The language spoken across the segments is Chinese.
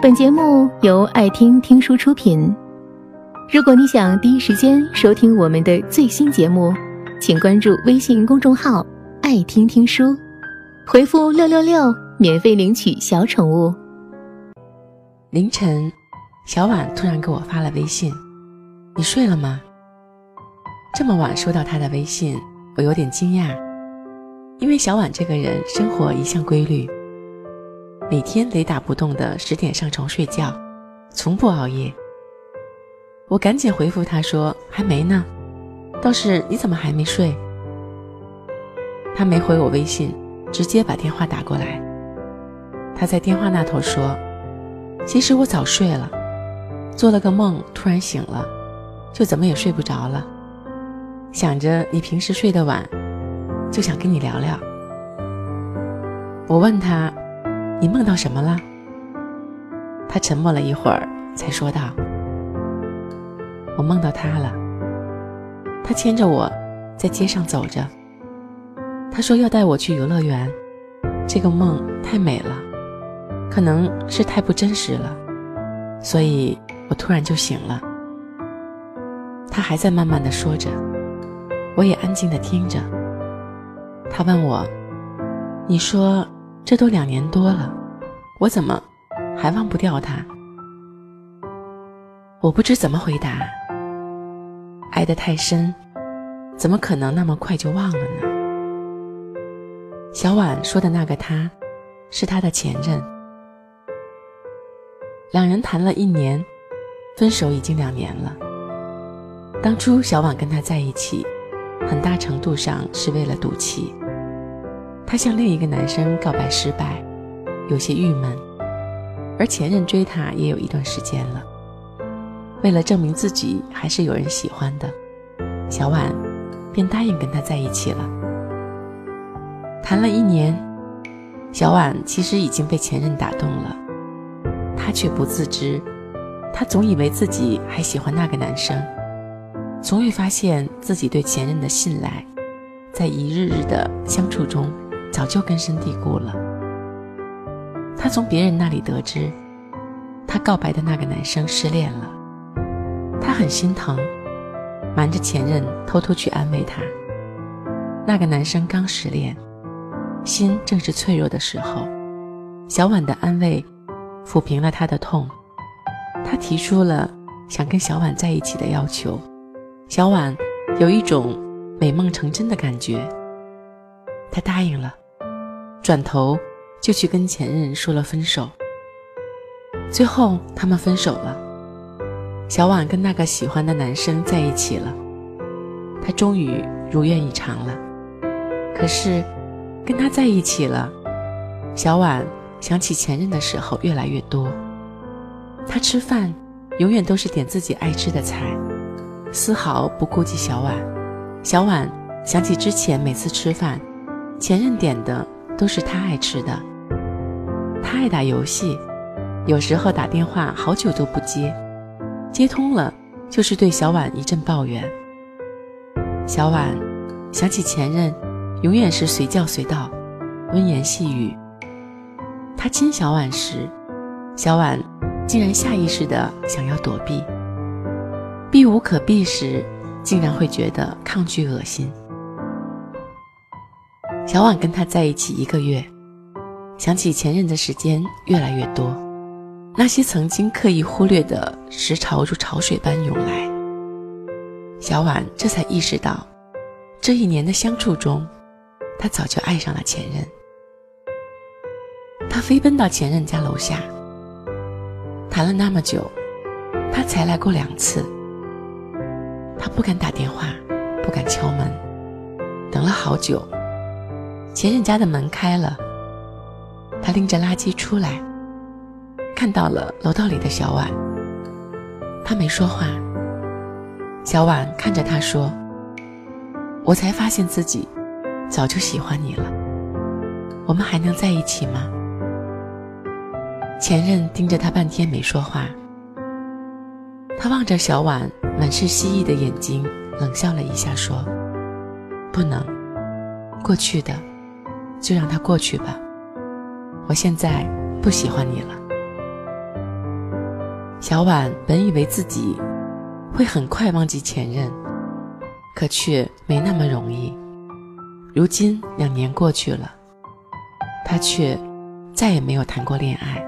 本节目由爱听听书出品。如果你想第一时间收听我们的最新节目，请关注微信公众号“爱听听书”，回复“六六六”免费领取小宠物。凌晨，小婉突然给我发了微信：“你睡了吗？”这么晚收到她的微信，我有点惊讶，因为小婉这个人生活一向规律。每天雷打不动的十点上床睡觉，从不熬夜。我赶紧回复他说：“还没呢。”倒是你怎么还没睡？他没回我微信，直接把电话打过来。他在电话那头说：“其实我早睡了，做了个梦，突然醒了，就怎么也睡不着了。想着你平时睡得晚，就想跟你聊聊。”我问他。你梦到什么了？他沉默了一会儿，才说道：“我梦到他了。他牵着我，在街上走着。他说要带我去游乐园。这个梦太美了，可能是太不真实了，所以我突然就醒了。他还在慢慢的说着，我也安静的听着。他问我：你说？”这都两年多了，我怎么还忘不掉他？我不知怎么回答。爱得太深，怎么可能那么快就忘了呢？小婉说的那个他，是他的前任。两人谈了一年，分手已经两年了。当初小婉跟他在一起，很大程度上是为了赌气。她向另一个男生告白失败，有些郁闷，而前任追她也有一段时间了。为了证明自己还是有人喜欢的，小婉便答应跟他在一起了。谈了一年，小婉其实已经被前任打动了，她却不自知。她总以为自己还喜欢那个男生，从未发现自己对前任的信赖，在一日日的相处中。早就根深蒂固了。他从别人那里得知，他告白的那个男生失恋了，他很心疼，瞒着前任偷偷去安慰他。那个男生刚失恋，心正是脆弱的时候，小婉的安慰抚平了他的痛。他提出了想跟小婉在一起的要求，小婉有一种美梦成真的感觉。他答应了，转头就去跟前任说了分手。最后他们分手了，小婉跟那个喜欢的男生在一起了，她终于如愿以偿了。可是，跟他在一起了，小婉想起前任的时候越来越多。他吃饭永远都是点自己爱吃的菜，丝毫不顾及小婉。小婉想起之前每次吃饭。前任点的都是他爱吃的。他爱打游戏，有时候打电话好久都不接，接通了就是对小婉一阵抱怨。小婉想起前任，永远是随叫随到，温言细语。他亲小婉时，小婉竟然下意识的想要躲避，避无可避时，竟然会觉得抗拒恶心。小婉跟他在一起一个月，想起前任的时间越来越多，那些曾经刻意忽略的时潮如潮水般涌来。小婉这才意识到，这一年的相处中，他早就爱上了前任。他飞奔到前任家楼下，谈了那么久，他才来过两次。他不敢打电话，不敢敲门，等了好久。前任家的门开了，他拎着垃圾出来，看到了楼道里的小婉。他没说话。小婉看着他说：“我才发现自己早就喜欢你了，我们还能在一起吗？”前任盯着他半天没说话。他望着小婉满是希冀的眼睛，冷笑了一下说：“不能，过去的。”就让它过去吧。我现在不喜欢你了。小婉本以为自己会很快忘记前任，可却没那么容易。如今两年过去了，她却再也没有谈过恋爱。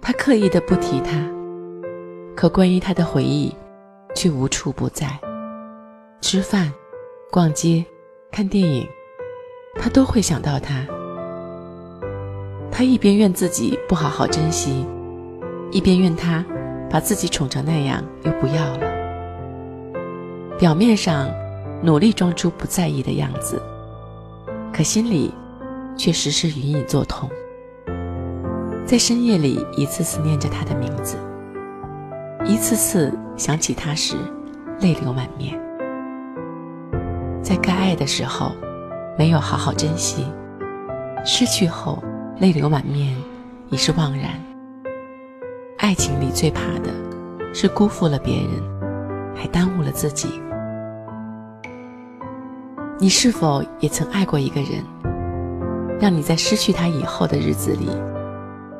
她刻意的不提他，可关于他的回忆却无处不在。吃饭、逛街、看电影，他都会想到他。他一边怨自己不好好珍惜。一边怨他把自己宠成那样，又不要了。表面上努力装出不在意的样子，可心里却时时隐隐作痛。在深夜里一次次念着他的名字，一次次想起他时，泪流满面。在该爱的时候，没有好好珍惜；失去后，泪流满面，已是惘然。爱情里最怕的，是辜负了别人，还耽误了自己。你是否也曾爱过一个人，让你在失去他以后的日子里，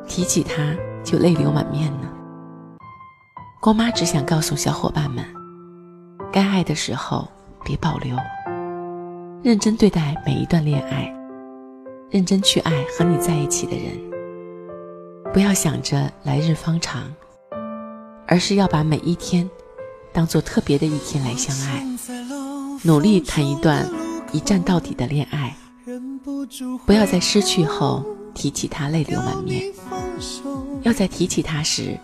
提起他就泪流满面呢？郭妈只想告诉小伙伴们：该爱的时候别保留，认真对待每一段恋爱，认真去爱和你在一起的人。不要想着来日方长，而是要把每一天当做特别的一天来相爱，努力谈一段一站到底的恋爱。不要在失去后提起他泪流满面，要在提起他时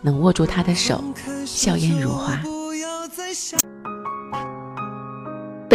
能握住他的手，笑颜如花。